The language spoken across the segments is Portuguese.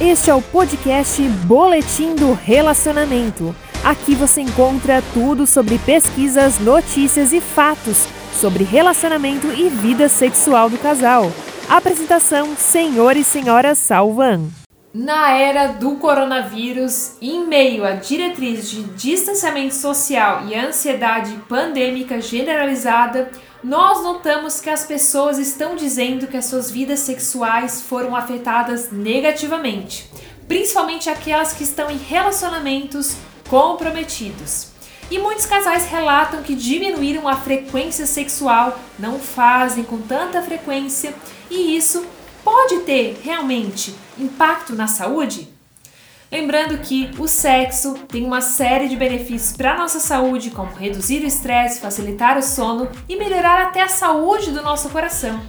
Este é o podcast Boletim do Relacionamento. Aqui você encontra tudo sobre pesquisas, notícias e fatos sobre relacionamento e vida sexual do casal. Apresentação: Senhor e Senhora Salvan. Na era do coronavírus, em meio a diretrizes de distanciamento social e ansiedade pandêmica generalizada, nós notamos que as pessoas estão dizendo que as suas vidas sexuais foram afetadas negativamente, principalmente aquelas que estão em relacionamentos comprometidos. E muitos casais relatam que diminuíram a frequência sexual, não fazem com tanta frequência, e isso pode ter realmente impacto na saúde? Lembrando que o sexo tem uma série de benefícios para a nossa saúde, como reduzir o estresse, facilitar o sono e melhorar até a saúde do nosso coração.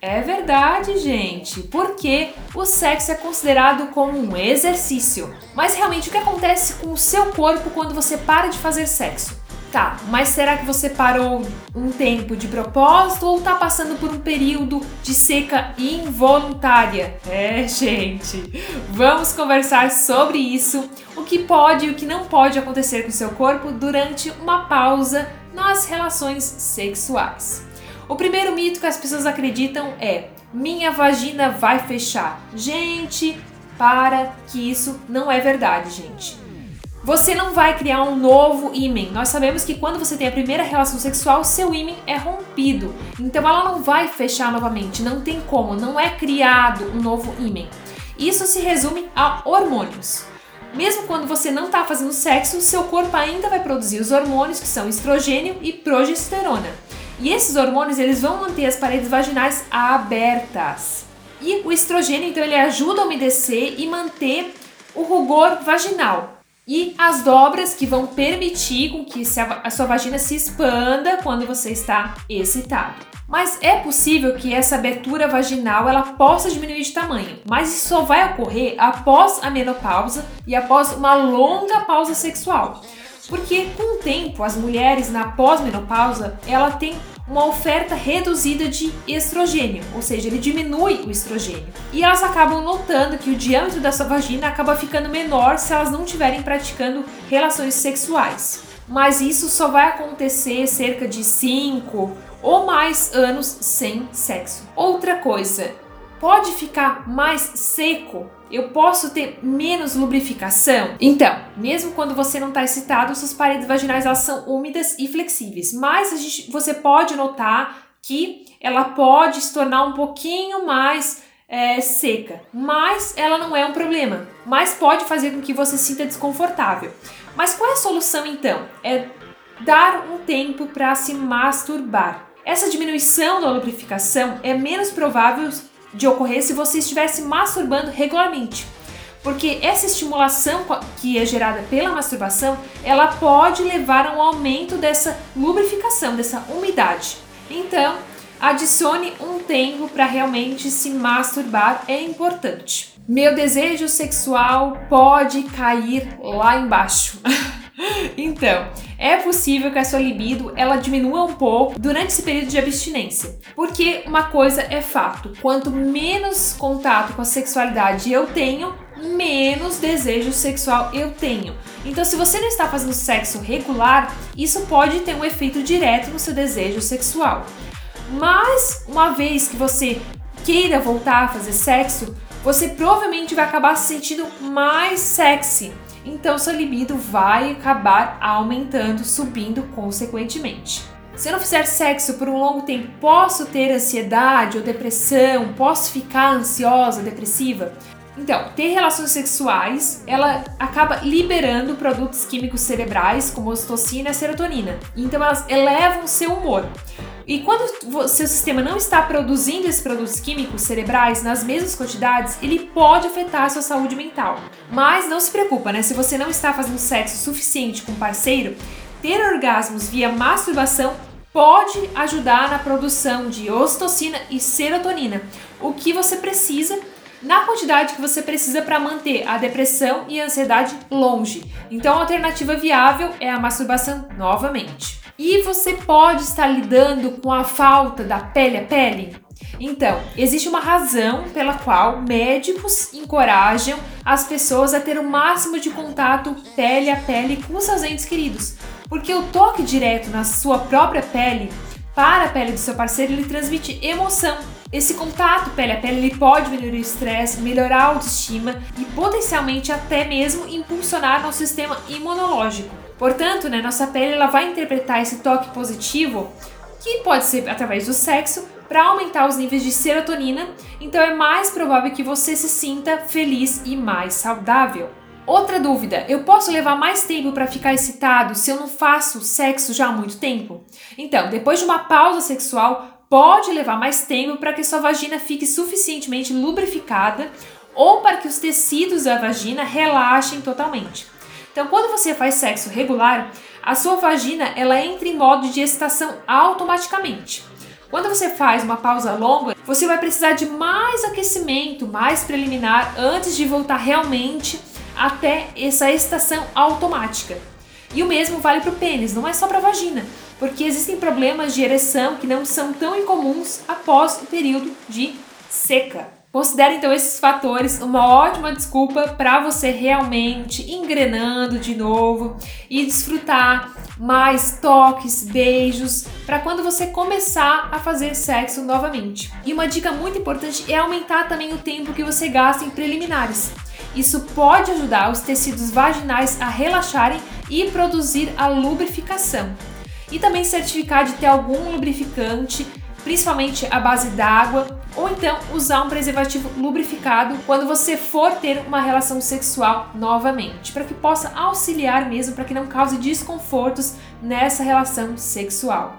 É verdade, gente, porque o sexo é considerado como um exercício. Mas realmente o que acontece com o seu corpo quando você para de fazer sexo? Tá, mas será que você parou um tempo de propósito ou tá passando por um período de seca involuntária? É, gente, vamos conversar sobre isso, o que pode e o que não pode acontecer com seu corpo durante uma pausa nas relações sexuais. O primeiro mito que as pessoas acreditam é: minha vagina vai fechar. Gente, para que isso não é verdade, gente. Você não vai criar um novo ímen. Nós sabemos que quando você tem a primeira relação sexual, seu ímen é rompido. Então ela não vai fechar novamente, não tem como, não é criado um novo ímen. Isso se resume a hormônios. Mesmo quando você não está fazendo sexo, seu corpo ainda vai produzir os hormônios que são estrogênio e progesterona. E esses hormônios eles vão manter as paredes vaginais abertas. E o estrogênio então ele ajuda a umedecer e manter o rugor vaginal e as dobras que vão permitir com que a sua vagina se expanda quando você está excitado. Mas é possível que essa abertura vaginal ela possa diminuir de tamanho, mas isso só vai ocorrer após a menopausa e após uma longa pausa sexual. Porque com o tempo, as mulheres na pós-menopausa, ela tem uma oferta reduzida de estrogênio, ou seja, ele diminui o estrogênio. E elas acabam notando que o diâmetro da sua vagina acaba ficando menor se elas não estiverem praticando relações sexuais. Mas isso só vai acontecer cerca de 5 ou mais anos sem sexo. Outra coisa, pode ficar mais seco eu posso ter menos lubrificação? Então, mesmo quando você não está excitado, suas paredes vaginais elas são úmidas e flexíveis, mas gente, você pode notar que ela pode se tornar um pouquinho mais é, seca, mas ela não é um problema, mas pode fazer com que você se sinta desconfortável. Mas qual é a solução então? É dar um tempo para se masturbar. Essa diminuição da lubrificação é menos provável de ocorrer se você estivesse masturbando regularmente. Porque essa estimulação que é gerada pela masturbação, ela pode levar a um aumento dessa lubrificação, dessa umidade. Então, adicione um tempo para realmente se masturbar, é importante. Meu desejo sexual pode cair lá embaixo. então, é possível que a sua libido ela diminua um pouco durante esse período de abstinência. Porque uma coisa é fato, quanto menos contato com a sexualidade eu tenho, menos desejo sexual eu tenho. Então, se você não está fazendo sexo regular, isso pode ter um efeito direto no seu desejo sexual. Mas, uma vez que você queira voltar a fazer sexo, você provavelmente vai acabar se sentindo mais sexy então sua libido vai acabar aumentando, subindo consequentemente. Se eu não fizer sexo por um longo tempo, posso ter ansiedade ou depressão? Posso ficar ansiosa, depressiva? Então, ter relações sexuais, ela acaba liberando produtos químicos cerebrais como ocitocina e serotonina. Então, elas elevam o seu humor. E quando seu sistema não está produzindo esses produtos químicos cerebrais nas mesmas quantidades, ele pode afetar a sua saúde mental. Mas não se preocupa, né? Se você não está fazendo sexo suficiente com o parceiro, ter orgasmos via masturbação pode ajudar na produção de ocitocina e serotonina, o que você precisa na quantidade que você precisa para manter a depressão e a ansiedade longe. Então, a alternativa viável é a masturbação novamente. E você pode estar lidando com a falta da pele a pele? Então, existe uma razão pela qual médicos encorajam as pessoas a ter o máximo de contato pele a pele com seus entes queridos, porque o toque direto na sua própria pele para a pele do seu parceiro ele transmite emoção. Esse contato pele a pele ele pode diminuir o estresse, melhorar a autoestima e potencialmente até mesmo impulsionar nosso sistema imunológico. Portanto, né, nossa pele ela vai interpretar esse toque positivo, que pode ser através do sexo, para aumentar os níveis de serotonina, então é mais provável que você se sinta feliz e mais saudável. Outra dúvida: eu posso levar mais tempo para ficar excitado se eu não faço sexo já há muito tempo? Então, depois de uma pausa sexual, pode levar mais tempo para que sua vagina fique suficientemente lubrificada ou para que os tecidos da vagina relaxem totalmente. Então, quando você faz sexo regular, a sua vagina ela entra em modo de excitação automaticamente. Quando você faz uma pausa longa, você vai precisar de mais aquecimento, mais preliminar, antes de voltar realmente até essa excitação automática. E o mesmo vale para o pênis, não é só para a vagina, porque existem problemas de ereção que não são tão incomuns após o período de seca. Considere então esses fatores uma ótima desculpa para você realmente engrenando de novo e desfrutar mais toques, beijos, para quando você começar a fazer sexo novamente. E uma dica muito importante é aumentar também o tempo que você gasta em preliminares. Isso pode ajudar os tecidos vaginais a relaxarem e produzir a lubrificação. E também certificar de ter algum lubrificante principalmente a base d'água, ou então usar um preservativo lubrificado quando você for ter uma relação sexual novamente, para que possa auxiliar mesmo para que não cause desconfortos nessa relação sexual.